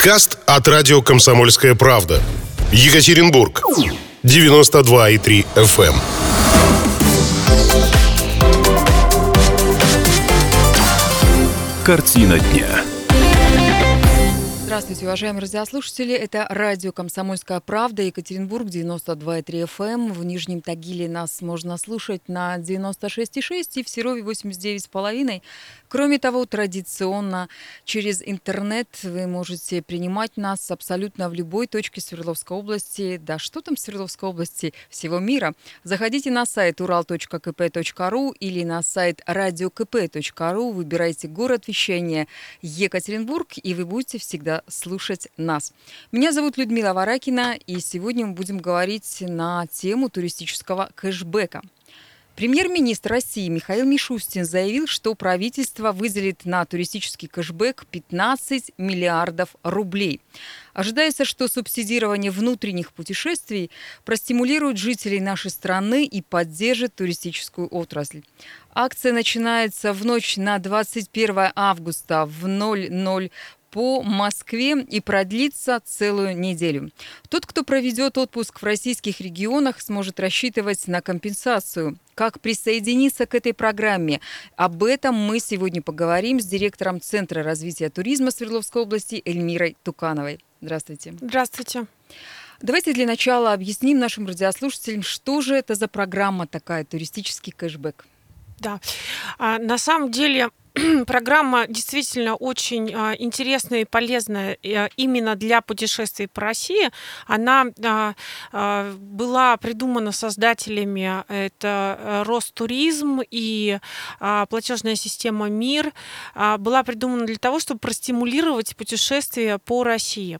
Подкаст от радио «Комсомольская правда». Екатеринбург. 92,3 FM. Эм. Картина дня. Здравствуйте, уважаемые радиослушатели. Это радио «Комсомольская правда», Екатеринбург, 92,3 FM. Эм. В Нижнем Тагиле нас можно слушать на 96,6 и в Серове 89,5. Кроме того, традиционно через интернет вы можете принимать нас абсолютно в любой точке Свердловской области. Да что там Свердловской области? Всего мира. Заходите на сайт урал.кп.ру или на сайт radiokp.ru, выбирайте город вещания Екатеринбург, и вы будете всегда слушать нас. Меня зовут Людмила Варакина, и сегодня мы будем говорить на тему туристического кэшбэка – Премьер-министр России Михаил Мишустин заявил, что правительство выделит на туристический кэшбэк 15 миллиардов рублей. Ожидается, что субсидирование внутренних путешествий простимулирует жителей нашей страны и поддержит туристическую отрасль. Акция начинается в ночь на 21 августа в 00 по Москве и продлится целую неделю. Тот, кто проведет отпуск в российских регионах, сможет рассчитывать на компенсацию. Как присоединиться к этой программе? Об этом мы сегодня поговорим с директором Центра развития туризма Свердловской области Эльмирой Тукановой. Здравствуйте. Здравствуйте. Давайте для начала объясним нашим радиослушателям, что же это за программа такая, туристический кэшбэк. Да, а, на самом деле программа действительно очень а, интересная и полезная э, именно для путешествий по России. Она а, а, была придумана создателями это Ростуризм и платежная система МИР. Была придумана для того, чтобы простимулировать путешествия по России.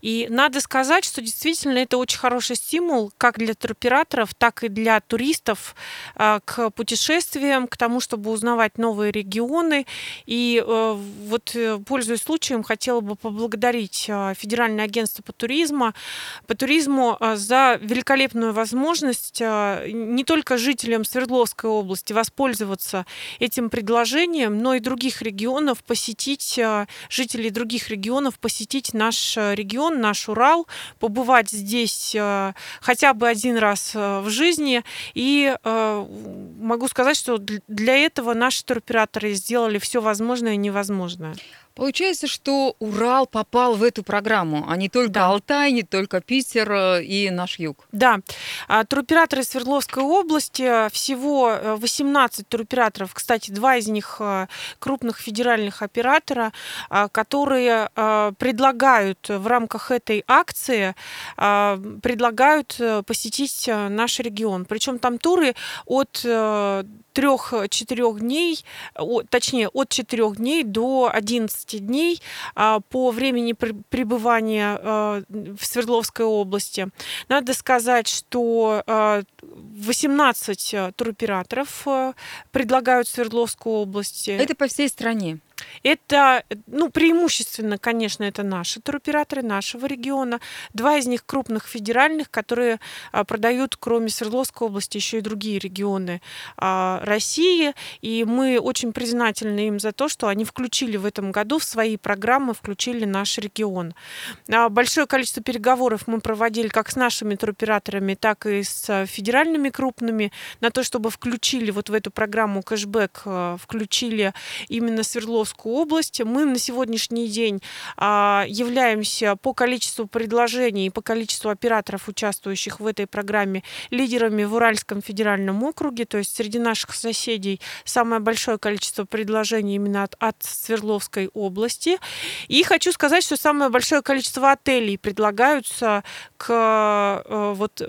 И надо сказать, что действительно это очень хороший стимул как для туроператоров, так и для туристов к путешествиям, к тому, чтобы узнавать новые регионы, регионы. И э, вот, э, пользуясь случаем, хотела бы поблагодарить э, Федеральное агентство по туризму, по туризму за великолепную возможность не только жителям Свердловской области воспользоваться этим предложением, но и других регионов посетить, жителей других регионов посетить наш регион, наш Урал, побывать здесь хотя бы один раз в жизни. И могу сказать, что для этого наши туроператоры сделали сделали все возможное и невозможное. Получается, что Урал попал в эту программу, а не только да. Алтай, не только Питер э, и наш юг. Да. А, туроператоры Свердловской области, всего 18 э, туроператоров, кстати, два из них э, крупных федеральных оператора, которые предлагают в рамках этой акции, предлагают посетить наш регион. Причем там туры от трех-четырех дней, точнее, от четырех дней до 11 дней а, по времени пребывания а, в Свердловской области. Надо сказать, что 18 а, туроператоров предлагают Свердловскую область. Это по всей стране. Это, ну, преимущественно, конечно, это наши туроператоры нашего региона. Два из них крупных федеральных, которые а, продают, кроме Свердловской области, еще и другие регионы а, России. И мы очень признательны им за то, что они включили в этом году в свои программы, включили наш регион. А, большое количество переговоров мы проводили как с нашими туроператорами, так и с федеральными крупными на то, чтобы включили вот в эту программу кэшбэк, включили именно Свердловскую Московскую область. Мы на сегодняшний день а, являемся по количеству предложений и по количеству операторов, участвующих в этой программе, лидерами в Уральском федеральном округе. То есть среди наших соседей самое большое количество предложений именно от, от Свердловской области. И хочу сказать, что самое большое количество отелей предлагаются к, э, вот,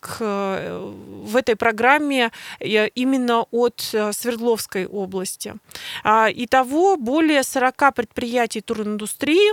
к, в этой программе э, именно от э, Свердловской области. А, итого более 40 предприятий туриндустрии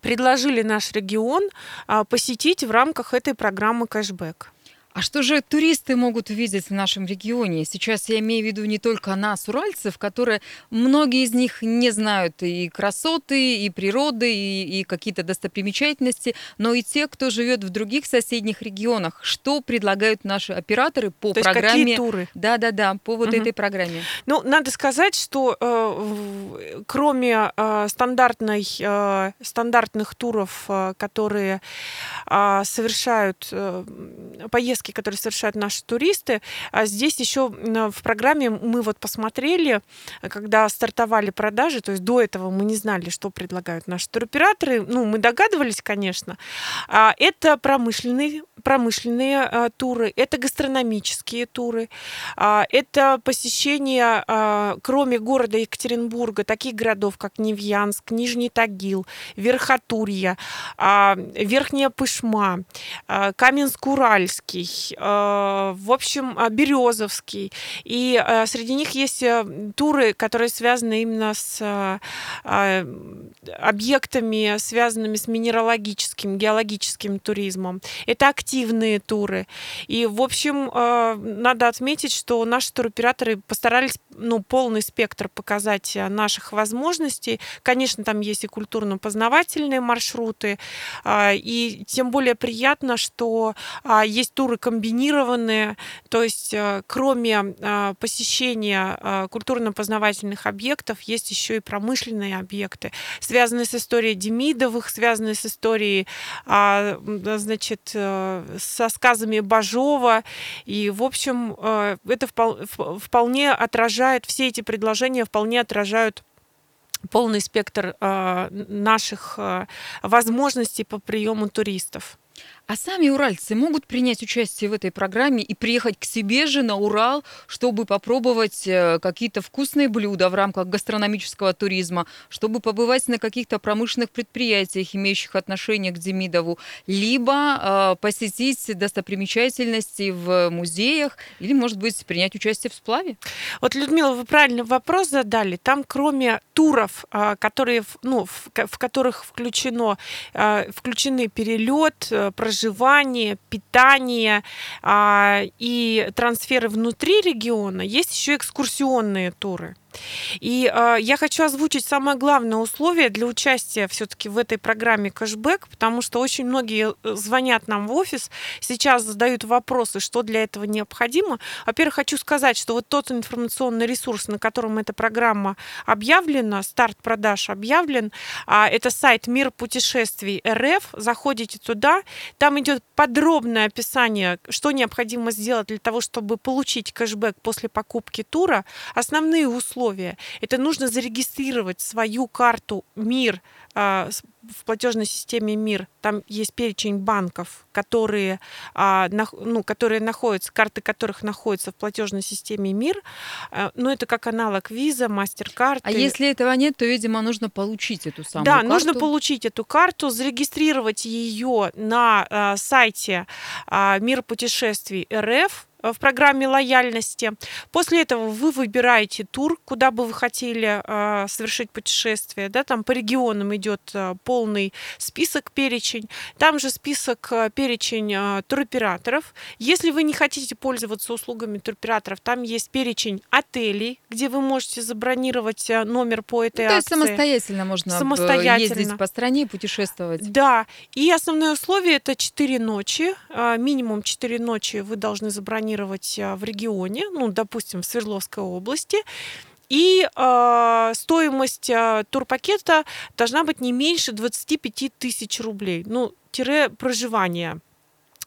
предложили наш регион а, посетить в рамках этой программы кэшбэк. А что же туристы могут увидеть в нашем регионе? Сейчас я имею в виду не только нас, уральцев, которые многие из них не знают и красоты, и природы, и, и какие-то достопримечательности, но и те, кто живет в других соседних регионах. Что предлагают наши операторы по То программе? Есть какие туры? Да, да, да, по вот угу. этой программе. Ну, надо сказать, что э, кроме э, стандартной, э, стандартных туров, э, которые э, совершают э, поездки поездки, которые совершают наши туристы. А здесь еще в программе мы вот посмотрели, когда стартовали продажи, то есть до этого мы не знали, что предлагают наши туроператоры. Ну, мы догадывались, конечно. А, это промышленные, промышленные а, туры, это гастрономические туры, а, это посещение, кроме города Екатеринбурга, таких городов, как Невьянск, Нижний Тагил, Верхотурье, Верхняя Пышма, Каменск-Уральский, в общем, э, Березовский. И э, среди них есть туры, которые связаны именно с объектами, связанными с минералогическим, геологическим туризмом. Это активные туры. И, в общем, надо отметить, что наши туроператоры постарались ну, полный спектр показать наших возможностей. Конечно, там есть и культурно-познавательные маршруты, и тем более приятно, что есть туры комбинированные, то есть э, кроме э, посещения э, культурно-познавательных объектов есть еще и промышленные объекты, связанные с историей Демидовых, связанные с историей, а, значит, со сказами Бажова. И, в общем, это вполне отражает, все эти предложения вполне отражают полный спектр наших возможностей по приему туристов. А сами уральцы могут принять участие в этой программе и приехать к себе же на Урал, чтобы попробовать э, какие-то вкусные блюда в рамках гастрономического туризма, чтобы побывать на каких-то промышленных предприятиях, имеющих отношение к Демидову, либо э, посетить достопримечательности в музеях или, может быть, принять участие в сплаве? Вот, Людмила, вы правильный вопрос задали. Там, кроме туров, э, которые, ну, в, в которых включено, э, включены перелет, проживание, проживание, питание а, и трансферы внутри региона, есть еще экскурсионные туры. И э, я хочу озвучить самое главное условие для участия все-таки в этой программе кэшбэк, потому что очень многие э, звонят нам в офис, сейчас задают вопросы, что для этого необходимо. Во-первых, хочу сказать, что вот тот информационный ресурс, на котором эта программа объявлена, старт продаж объявлен, э, это сайт Мир путешествий РФ. Заходите туда, там идет подробное описание, что необходимо сделать для того, чтобы получить кэшбэк после покупки тура, основные условия условия. Это нужно зарегистрировать свою карту МИР в платежной системе МИР. Там есть перечень банков, которые, а, ну, которые находятся, карты которых находятся в платежной системе МИР. А, ну, это как аналог Visa, MasterCard. А если этого нет, то, видимо, нужно получить эту самую да, карту. Да, нужно получить эту карту, зарегистрировать ее на сайте Мир путешествий РФ, в программе лояльности. После этого вы выбираете тур, куда бы вы хотели э, совершить путешествие. Да, там по регионам идет э, полный список, перечень. Там же список, э, перечень э, туроператоров. Если вы не хотите пользоваться услугами туроператоров, там есть перечень отелей, где вы можете забронировать номер по этой ну, то акции. есть самостоятельно можно самостоятельно. ездить по стране и путешествовать. Да. И основное условие это 4 ночи. Минимум 4 ночи вы должны забронировать в регионе, ну, допустим, в Свердловской области, и э, стоимость э, турпакета должна быть не меньше 25 тысяч рублей. Ну, тире проживание.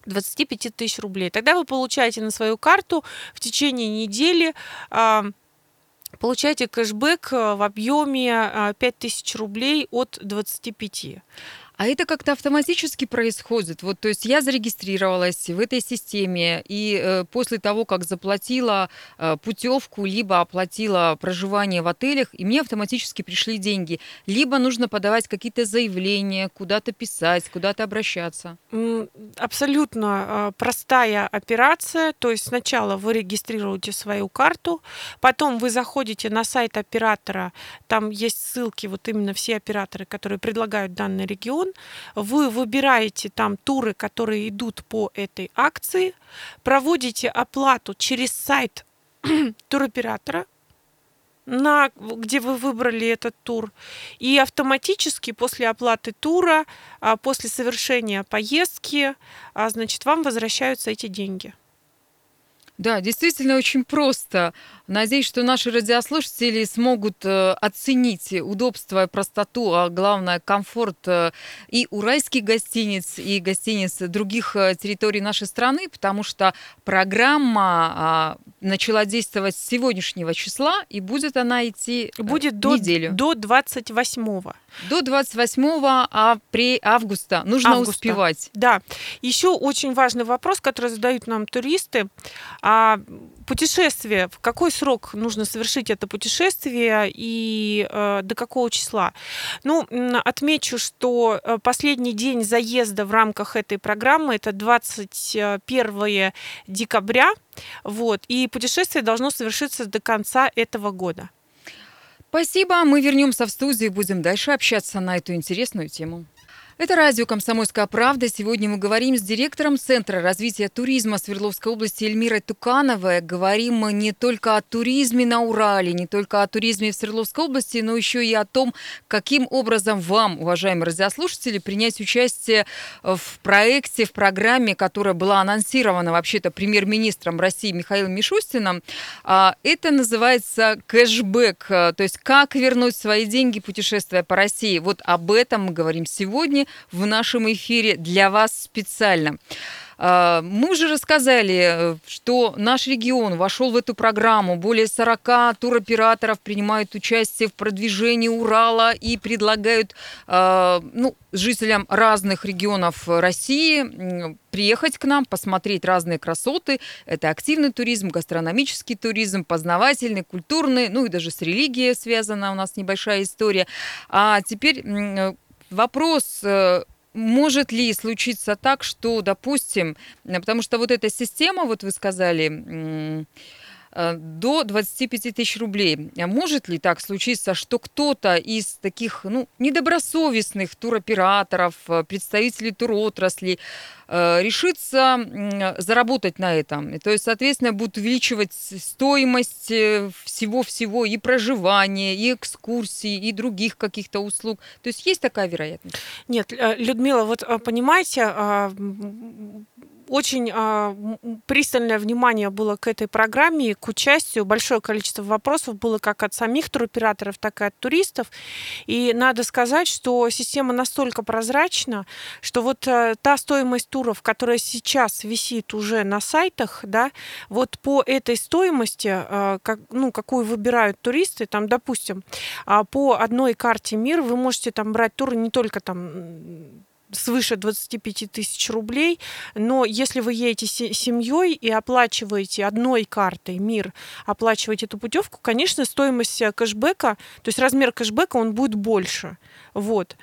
25 тысяч рублей. Тогда вы получаете на свою карту в течение недели э, получаете кэшбэк в объеме 5000 рублей от 25. А это как-то автоматически происходит. Вот, то есть я зарегистрировалась в этой системе, и э, после того, как заплатила э, путевку, либо оплатила проживание в отелях, и мне автоматически пришли деньги. Либо нужно подавать какие-то заявления, куда-то писать, куда-то обращаться. Абсолютно э, простая операция. То есть сначала вы регистрируете свою карту, потом вы заходите на сайт оператора, там есть ссылки, вот именно все операторы, которые предлагают данный регион, регион, вы выбираете там туры, которые идут по этой акции, проводите оплату через сайт туроператора, на, где вы выбрали этот тур. И автоматически после оплаты тура, а, после совершения поездки, а, значит, вам возвращаются эти деньги. Да, действительно очень просто. Надеюсь, что наши радиослушатели смогут э, оценить удобство простоту, а главное комфорт э, и уральских гостиниц, и гостиниц других э, территорий нашей страны, потому что программа э, начала действовать с сегодняшнего числа, и будет она идти будет до, неделю. До 28 До 28 апреля, августа. Нужно августа. успевать. Да. Еще очень важный вопрос, который задают нам туристы. А путешествие, в какой срок нужно совершить это путешествие и э, до какого числа? Ну, отмечу, что э, последний день заезда в рамках этой программы это 21 декабря, вот, и путешествие должно совершиться до конца этого года. Спасибо. Мы вернемся в студию и будем дальше общаться на эту интересную тему. Это радио «Комсомольская правда». Сегодня мы говорим с директором Центра развития туризма Свердловской области Эльмирой Тукановой. Говорим мы не только о туризме на Урале, не только о туризме в Свердловской области, но еще и о том, каким образом вам, уважаемые радиослушатели, принять участие в проекте, в программе, которая была анонсирована вообще-то премьер-министром России Михаилом Мишустиным. А, это называется кэшбэк, то есть как вернуть свои деньги, путешествуя по России. Вот об этом мы говорим сегодня в нашем эфире для вас специально. А, мы уже рассказали, что наш регион вошел в эту программу. Более 40 туроператоров принимают участие в продвижении Урала и предлагают а, ну, жителям разных регионов России приехать к нам, посмотреть разные красоты. Это активный туризм, гастрономический туризм, познавательный, культурный, ну и даже с религией связана у нас небольшая история. А теперь вопрос э, может ли случиться так, что, допустим, потому что вот эта система, вот вы сказали, Э, до 25 тысяч рублей. А может ли так случиться, что кто-то из таких ну, недобросовестных туроператоров, э, представителей туротрасли э, решится заработать на этом? То есть, соответственно, будут увеличивать стоимость всего-всего и проживания, и экскурсий, и других каких-то услуг. То есть есть такая вероятность? Нет, Людмила, вот понимаете, а, очень а, пристальное внимание было к этой программе, к участию. Большое количество вопросов было как от самих туроператоров, так и от туристов. И надо сказать, что система настолько прозрачна, что вот а, та стоимость туров, которая сейчас висит уже на сайтах, да, вот по этой стоимости, а, как, ну, какую выбирают туристы, там, допустим, а, по одной карте мир вы можете там брать туры не только там свыше 25 тысяч рублей, но если вы едете семьей и оплачиваете одной картой МИР, оплачиваете эту путевку, конечно, стоимость кэшбэка, то есть размер кэшбэка, он будет больше. Вот.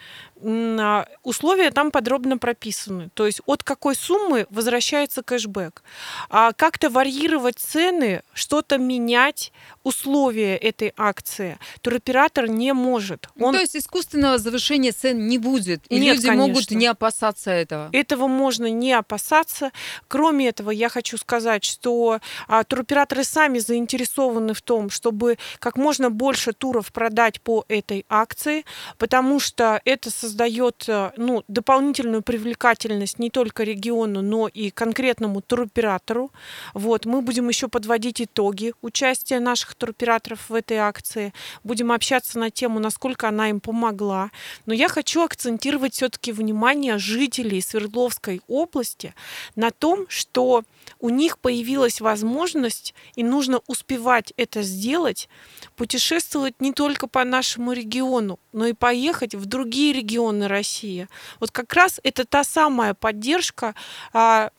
А, условия там подробно прописаны. То есть от какой суммы возвращается кэшбэк. А как-то варьировать цены, что-то менять, условия этой акции туроператор не может. Он... То есть искусственного завышения цен не будет. И Нет, люди конечно. могут не опасаться этого. Этого можно не опасаться. Кроме этого, я хочу сказать, что а, туроператоры сами заинтересованы в том, чтобы как можно больше туров продать по этой акции, потому что это создает э, ну, дополнительную привлекательность не только региону, но и конкретному туроператору. Вот, мы будем еще подводить итоги участия наших туроператоров в этой акции, будем общаться на тему, насколько она им помогла. Но я хочу акцентировать все-таки внимание жителей Свердловской области на том, что у них появилась возможность, и нужно успевать это сделать, путешествовать не только по нашему региону, но и поехать в другие регионы России. Вот как раз это та самая поддержка а,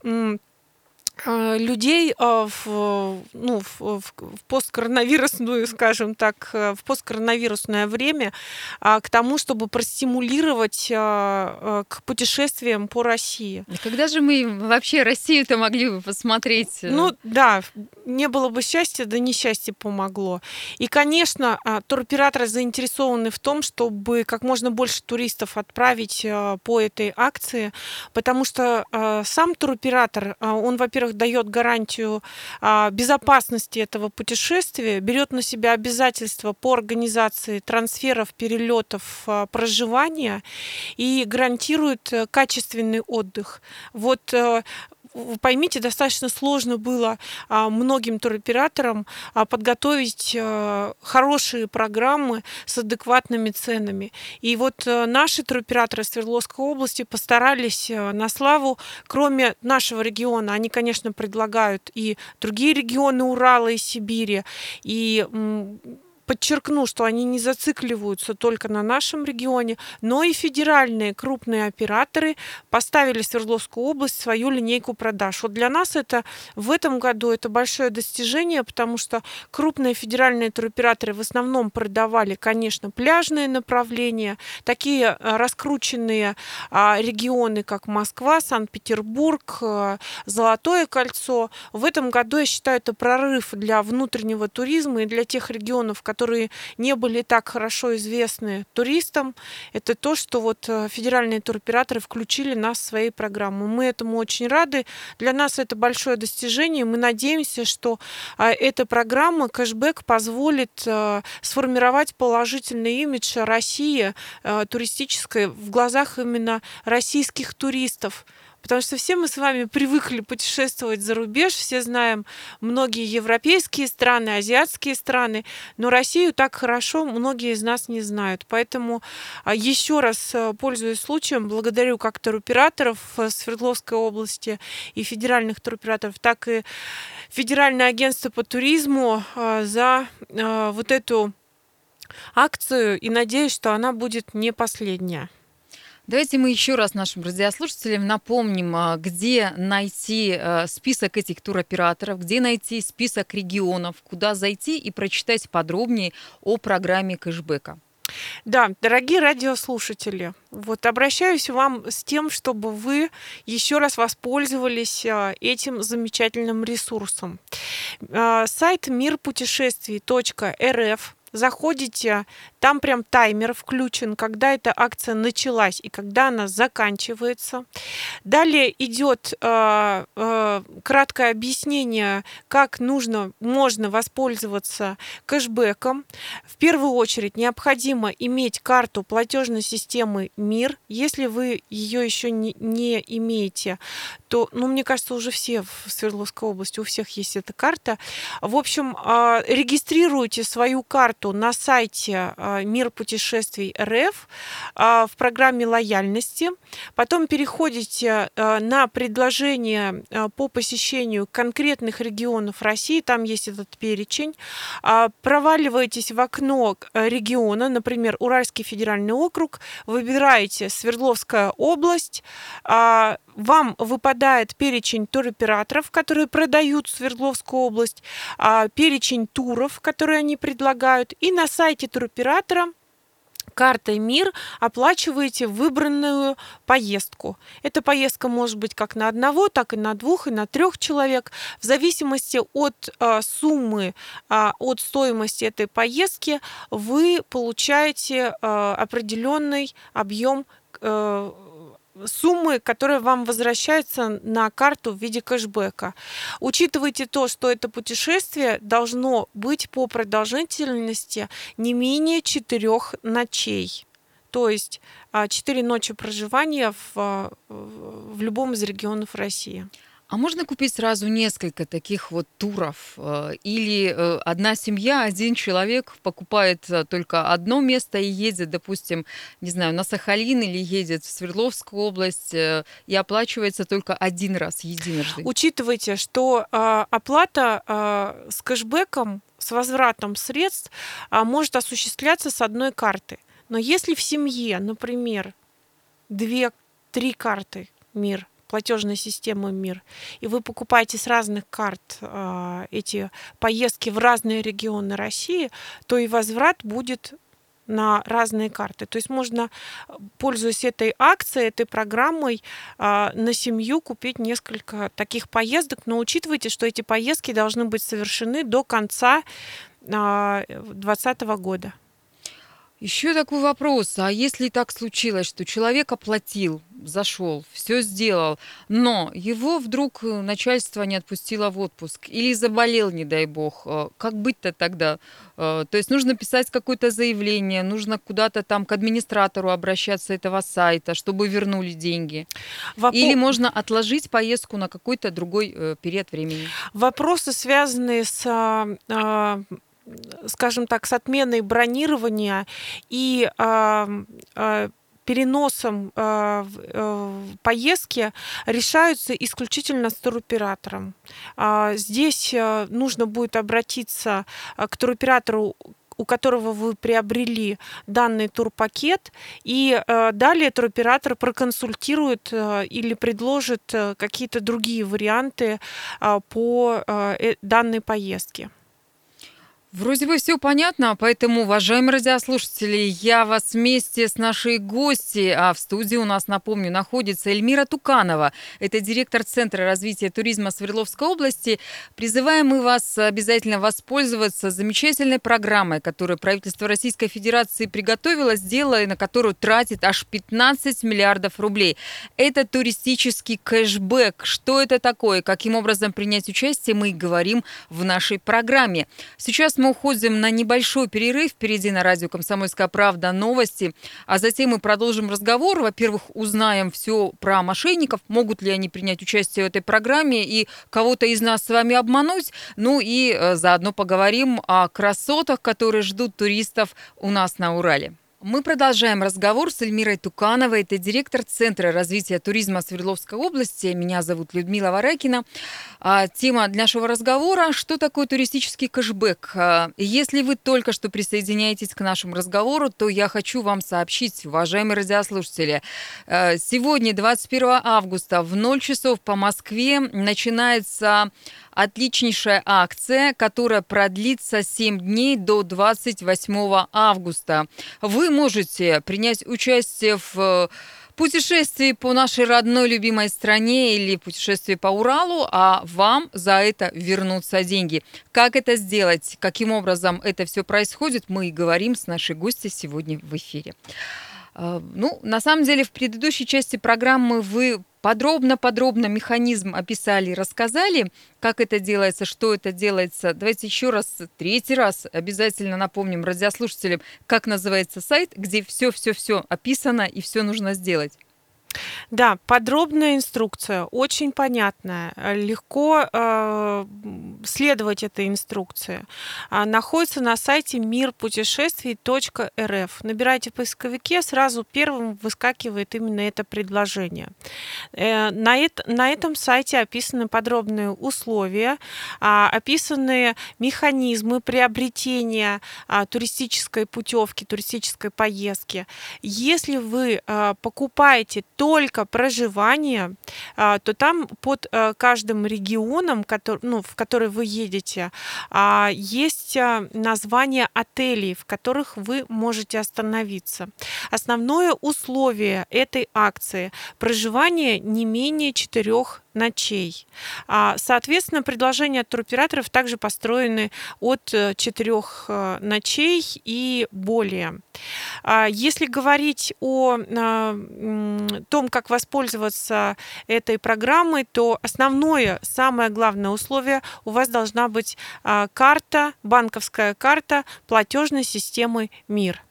людей э, в, ну, в, в посткоронавирусную, скажем так, э, в посткоронавирусное время а, к тому, чтобы простимулировать к путешествиям по России. Когда же мы вообще Россию-то могли бы посмотреть? Ну да, не было бы счастья, да несчастье помогло. И, конечно, а, туроператоры заинтересованы в том, чтобы как можно больше туристов отправить по этой акции, потому что сам туроператор, он, во-первых, во-первых, дает гарантию а, безопасности этого путешествия, берет на себя обязательства по организации трансферов, перелетов, а, проживания и гарантирует э, качественный отдых. Вот э, поймите, достаточно сложно было а, многим туроператорам а, подготовить а, хорошие программы с адекватными ценами. И вот наши туроператоры Свердловской области постарались на славу, кроме нашего региона, они, конечно, предлагают и другие регионы Урала и Сибири, и подчеркну, что они не зацикливаются только на нашем регионе, но и федеральные крупные операторы поставили Свердловскую область свою линейку продаж. Вот для нас это в этом году это большое достижение, потому что крупные федеральные туроператоры в основном продавали, конечно, пляжные направления, такие э, раскрученные а, регионы, как Москва, Санкт-Петербург, э, Золотое кольцо. В этом году, я считаю, это прорыв для внутреннего туризма и для тех регионов, которые которые не были так хорошо известны туристам, это то, что вот э, федеральные туроператоры включили нас в свои программы. Мы этому очень рады. Для нас это большое достижение. Мы надеемся, что а, эта программа кэшбэк позволит э, сформировать положительный имидж России э, туристической в глазах именно российских туристов. Потому что все мы с вами привыкли путешествовать за рубеж, все знаем многие европейские страны, азиатские страны, но Россию так хорошо многие из нас не знают. Поэтому а, еще раз, э, пользуясь случаем, благодарю как туроператоров э, Свердловской области и федеральных туроператоров, так и Федеральное агентство по туризму э, за вот эту акцию и надеюсь, что она будет не последняя. Давайте мы еще раз нашим радиослушателям напомним, а, где найти а, список этих туроператоров, где найти список регионов, куда зайти и прочитать подробнее о программе кэшбэка. Да, дорогие радиослушатели, вот обращаюсь вам с тем, чтобы вы еще раз воспользовались а, этим замечательным ресурсом. Сайт мирпутешествий.рф заходите, там прям таймер включен, когда эта акция началась и когда она заканчивается. Далее идет э, э, краткое объяснение, как нужно, можно воспользоваться кэшбэком. В первую очередь необходимо иметь карту платежной системы МИР. Если вы ее еще не, не имеете, то, ну, мне кажется, уже все в Свердловской области, у всех есть эта карта. В общем, э, регистрируйте свою карту карту на сайте а, Мир путешествий РФ а, в программе лояльности. Потом переходите а, на предложение по посещению конкретных регионов России. Там есть этот перечень. Проваливаетесь в окно региона, например, Уральский федеральный округ. Выбираете Свердловская область вам выпадает перечень туроператоров, которые продают Свердловскую область, перечень туров, которые они предлагают, и на сайте туроператора картой МИР оплачиваете выбранную поездку. Эта поездка может быть как на одного, так и на двух, и на трех человек. В зависимости от э, суммы, э, от стоимости этой поездки вы получаете э, определенный объем э, суммы, которые вам возвращаются на карту в виде кэшбэка. Учитывайте то, что это путешествие должно быть по продолжительности не менее четырех ночей. То есть а, четыре ночи проживания в, в любом из регионов России. А можно купить сразу несколько таких вот туров? Э, или э, одна семья, один человек покупает э, только одно место и едет, допустим, не знаю, на Сахалин или едет в Свердловскую область и оплачивается только один раз, единожды? Учитывайте, что оплата с кэшбэком, с возвратом средств может осуществляться с одной карты. Но если в семье, например, две-три карты мир платежной системы МИР, и вы покупаете с разных карт эти поездки в разные регионы России, то и возврат будет на разные карты. То есть можно, пользуясь этой акцией, этой программой, а, на семью купить несколько таких поездок, но учитывайте, что эти поездки должны быть совершены до конца 2020 а, года. Еще такой вопрос. А если так случилось, что человек оплатил, зашел, все сделал, но его вдруг э, начальство не отпустило в отпуск или заболел, не дай бог, э, как быть-то тогда? Э, то есть нужно писать какое-то заявление, нужно куда-то там к администратору обращаться этого сайта, чтобы вернули деньги. Воп... Или можно отложить поездку на какой-то другой период времени? Вопросы, связанные с а, скажем так, с отменой бронирования и э, переносом э, э, поездки решаются исключительно с туроператором. Э, здесь э, нужно будет обратиться к туроператору у которого вы приобрели данный турпакет, и э, далее туроператор проконсультирует э, или предложит э, какие-то другие варианты э, по э, данной поездке. Вроде бы все понятно, поэтому, уважаемые радиослушатели, я вас вместе с нашей гостьей, а в студии у нас, напомню, находится Эльмира Туканова, это директор Центра развития туризма Свердловской области. Призываем мы вас обязательно воспользоваться замечательной программой, которую правительство Российской Федерации приготовило, сделало и на которую тратит аж 15 миллиардов рублей. Это туристический кэшбэк. Что это такое? Каким образом принять участие, мы и говорим в нашей программе. Сейчас мы уходим на небольшой перерыв. Впереди на радио «Комсомольская правда» новости. А затем мы продолжим разговор. Во-первых, узнаем все про мошенников. Могут ли они принять участие в этой программе и кого-то из нас с вами обмануть. Ну и э, заодно поговорим о красотах, которые ждут туристов у нас на Урале. Мы продолжаем разговор с Эльмирой Тукановой. Это директор Центра развития туризма Свердловской области. Меня зовут Людмила Варакина. А, тема для нашего разговора – что такое туристический кэшбэк? А, если вы только что присоединяетесь к нашему разговору, то я хочу вам сообщить, уважаемые радиослушатели, а, сегодня, 21 августа, в 0 часов по Москве начинается отличнейшая акция, которая продлится 7 дней до 28 августа. Вы можете принять участие в э, путешествии по нашей родной любимой стране или путешествии по Уралу, а вам за это вернутся деньги. Как это сделать, каким образом это все происходит, мы и говорим с нашей гостью сегодня в эфире. Э, ну, на самом деле, в предыдущей части программы вы подробно-подробно механизм описали, рассказали, как это делается, что это делается. Давайте еще раз, третий раз обязательно напомним радиослушателям, как называется сайт, где все-все-все описано и все нужно сделать. Да, подробная инструкция, очень понятная, легко э, следовать этой инструкции. А, находится на сайте мирпутешествий.рф. Набирайте в поисковике, сразу первым выскакивает именно это предложение. Э, на, это, на этом сайте описаны подробные условия, э, описаны механизмы приобретения э, туристической путевки, туристической поездки. Если вы э, покупаете только проживание, а, то там под э, каждым регионом, который, ну, в который вы едете, а, есть а, название отелей, в которых вы можете остановиться. Основное условие этой акции – проживание не менее четырех ночей. А, соответственно, предложения от туроператоров также построены от э, четырех э, ночей и более. А, если говорить о том, как воспользоваться этой программой, то основное, самое главное условие у вас должна быть а, карта, банковская карта платежной системы МИР.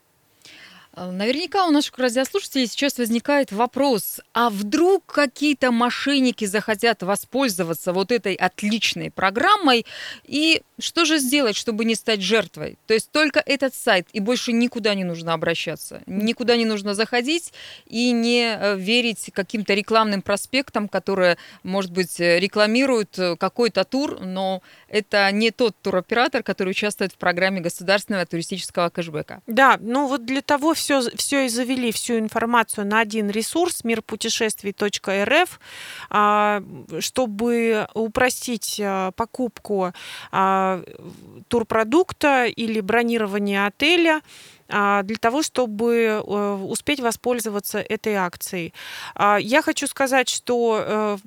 А, наверняка у наших радиослушателей сейчас возникает вопрос, а вдруг какие-то мошенники захотят воспользоваться вот этой отличной программой, и что же сделать, чтобы не стать жертвой? То есть только этот сайт, и больше никуда не нужно обращаться, никуда не нужно заходить и не э, верить каким-то рекламным проспектам, которые, может быть, рекламируют э, какой-то тур, но это не тот туроператор, который участвует в программе государственного туристического кэшбэка. Да, ну вот для того все все, все и завели, всю информацию на один ресурс мирпутешествий.рф, а, чтобы упростить а, покупку а, турпродукта или бронирование отеля. А, для того, чтобы э, успеть воспользоваться этой акцией. А, я хочу сказать, что э,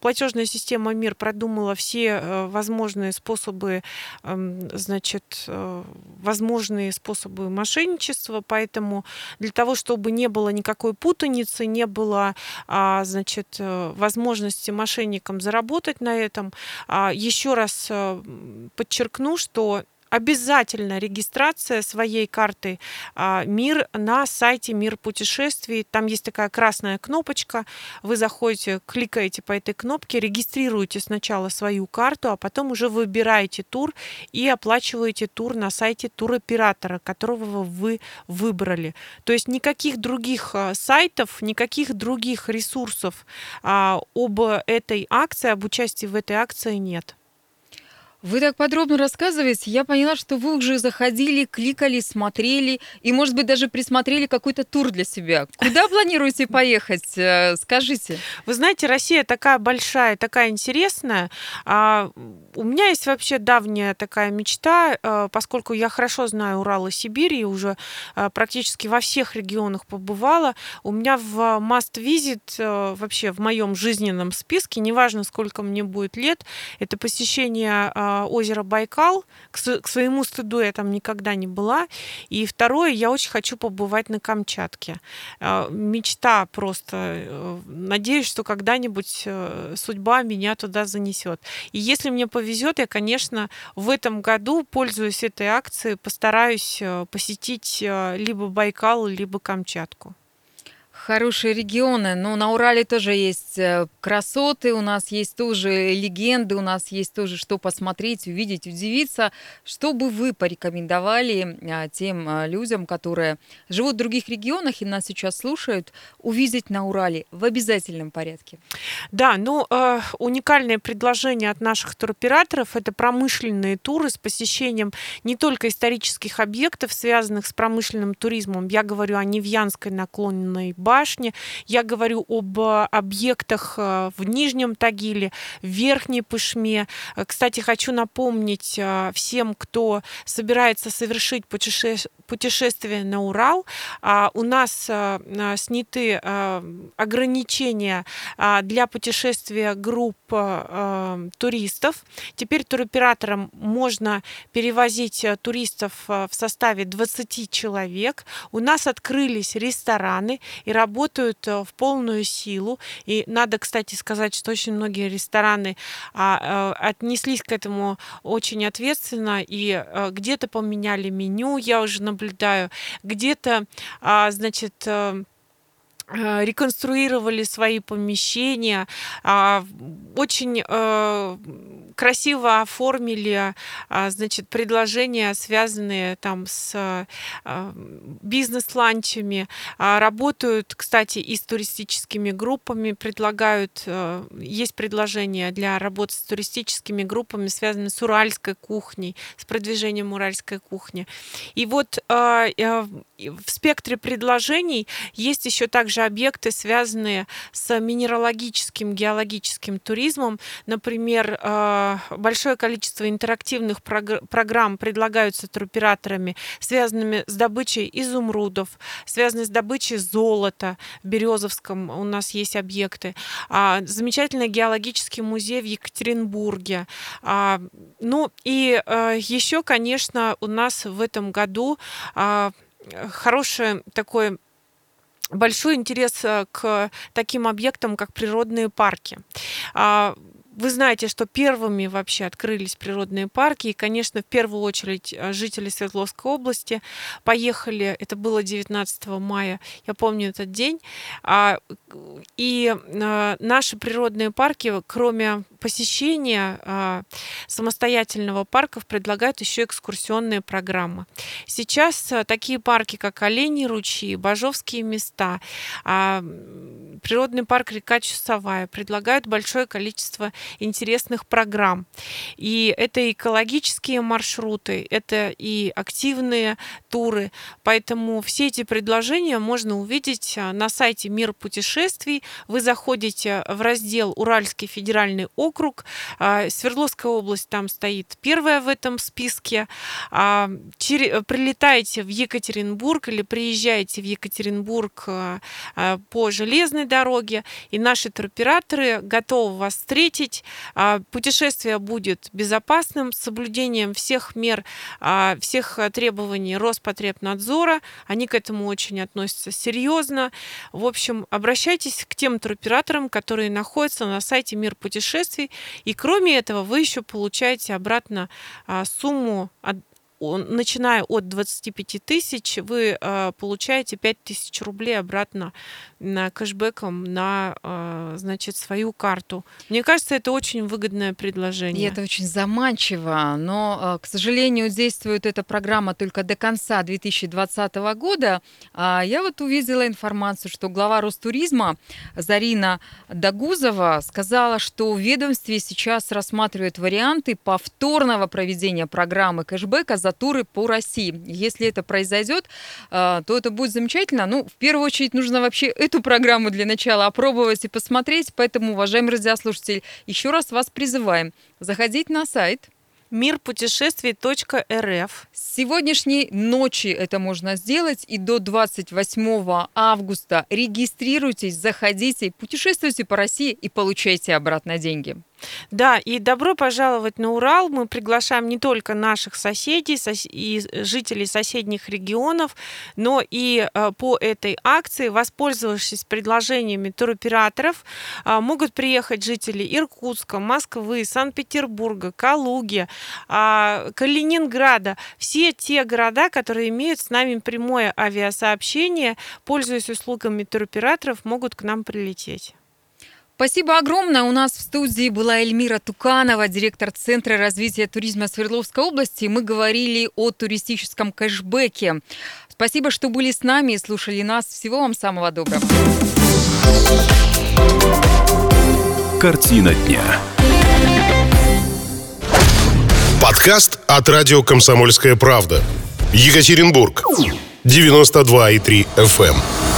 платежная система МИР продумала все э, возможные способы, эм, значит, возможные способы мошенничества, поэтому для того, чтобы не было никакой путаницы, не было, а, значит, возможности мошенникам заработать на этом, еще раз подчеркну, что обязательно регистрация своей карты а, МИР на сайте Мир путешествий. Там есть такая красная кнопочка. Вы заходите, кликаете по этой кнопке, регистрируете сначала свою карту, а потом уже выбираете тур и оплачиваете тур на сайте туроператора, которого вы выбрали. То есть никаких других а, сайтов, никаких других ресурсов а, об этой акции, об участии в этой акции нет. Вы так подробно рассказываете, я поняла, что вы уже заходили, кликали, смотрели и, может быть, даже присмотрели какой-то тур для себя. Куда планируете поехать? Э, скажите. Вы знаете, Россия такая большая, такая интересная. А, у меня есть вообще давняя такая мечта, э, поскольку я хорошо знаю Урал и Сибирь, и уже э, практически во всех регионах побывала. У меня в must visit вообще в моем жизненном списке, неважно, сколько мне будет лет, это посещение озеро Байкал. К, к своему стыду я там никогда не была. И второе, я очень хочу побывать на Камчатке. А, мечта просто. Э, надеюсь, что когда-нибудь э, судьба меня туда занесет. И если мне повезет, я, конечно, в этом году, пользуясь этой акцией, постараюсь э, посетить либо Байкал, либо Камчатку хорошие регионы. Но на Урале тоже есть э, красоты, у нас есть тоже легенды, у нас есть тоже что посмотреть, увидеть, удивиться. Что бы вы порекомендовали а, тем а, людям, которые живут в других регионах и нас сейчас слушают, увидеть на Урале в обязательном порядке? Да, ну, э, уникальное предложение от наших туроператоров – это промышленные туры с посещением не только исторических объектов, связанных с промышленным туризмом. Я говорю о Невьянской наклоненной базе, башне. Я говорю об э, объектах э, в Нижнем Тагиле, в Верхней Пышме. Э, кстати, хочу напомнить всем, кто собирается совершить путешествие на Урал. А, у нас сняты ограничения для путешествия групп туристов. Теперь туроператорам можно перевозить туристов в составе 20 человек. У нас открылись рестораны и работают работают э, в полную силу. И надо, кстати, сказать, что очень многие рестораны а, а, отнеслись к этому очень ответственно и а, где-то поменяли меню, я уже наблюдаю, где-то, а, значит, а, реконструировали свои помещения, очень красиво оформили, а, значит, предложения, связанные там с а, бизнес-ланчами. А, работают, кстати, и с туристическими группами, предлагают, есть предложения для работы с туристическими группами, связанные с уральской кухней, с продвижением уральской кухни. И вот в спектре предложений есть еще также объекты, связанные с минералогическим, геологическим туризмом. Например, большое количество интерактивных программ предлагаются туроператорами, связанными с добычей изумрудов, связанные с добычей золота. В Березовском у нас есть объекты. А, замечательный геологический музей в Екатеринбурге. А, ну и а, еще, конечно, у нас в этом году хороший такой большой интерес к таким объектам, как природные парки. Вы знаете, что первыми вообще открылись природные парки, и, конечно, в первую очередь э, жители Свердловской области поехали, это было 19 мая, я помню этот день, а, и э, наши природные парки, кроме посещения а, самостоятельного парка, предлагают еще экскурсионные программы. Сейчас э, такие парки, как Олени ручьи, Бажовские места, а, природный парк река Чусовая предлагают большое количество интересных программ. И это экологические маршруты, это и активные туры. Поэтому все эти предложения можно увидеть а, на сайте Мир путешествий. Вы заходите в раздел Уральский федеральный округ. А, Свердловская область там стоит первая в этом списке. А, прилетаете в Екатеринбург или приезжаете в Екатеринбург по железной дороге, и наши туроператоры готовы вас встретить. Путешествие будет безопасным, с соблюдением всех мер, всех требований Роспотребнадзора. Они к этому очень относятся серьезно. В общем, обращайтесь к тем туроператорам, которые находятся на сайте Мир путешествий. И кроме этого, вы еще получаете обратно а, сумму начиная от 25 тысяч, вы э, получаете 5 тысяч рублей обратно на кэшбэком на, э, значит, свою карту. Мне кажется, это очень выгодное предложение. И это очень заманчиво, но, э, к сожалению, действует эта программа только до конца 2020 года. А я вот увидела информацию, что глава Ростуризма Зарина Дагузова сказала, что в ведомстве сейчас рассматривают варианты повторного проведения программы кэшбэка за туры по России. Если это произойдет, а, то это будет замечательно. Ну, в первую очередь нужно вообще эту программу для начала опробовать и посмотреть. Поэтому, уважаемые радиослушатели, еще раз вас призываем заходить на сайт мирпутешествий.рф. С сегодняшней ночи это можно сделать и до 28 августа регистрируйтесь, заходите, путешествуйте по России и получайте обратно деньги. Да, и добро пожаловать на Урал. Мы приглашаем не только наших соседей и жителей соседних регионов, но и э, по этой акции, воспользовавшись предложениями туроператоров, э, могут приехать жители Иркутска, Москвы, Санкт-Петербурга, Калуги, а, Калининграда. Все те города, которые имеют с нами прямое авиасообщение, пользуясь услугами туроператоров, могут к нам прилететь. Спасибо огромное. У нас в студии была Эльмира Туканова, директор Центра развития туризма Свердловской области. Мы говорили о туристическом кэшбэке. Спасибо, что были с нами и слушали нас. Всего вам самого доброго. Картина дня. Подкаст от радио «Комсомольская правда». Екатеринбург. 92,3 FM.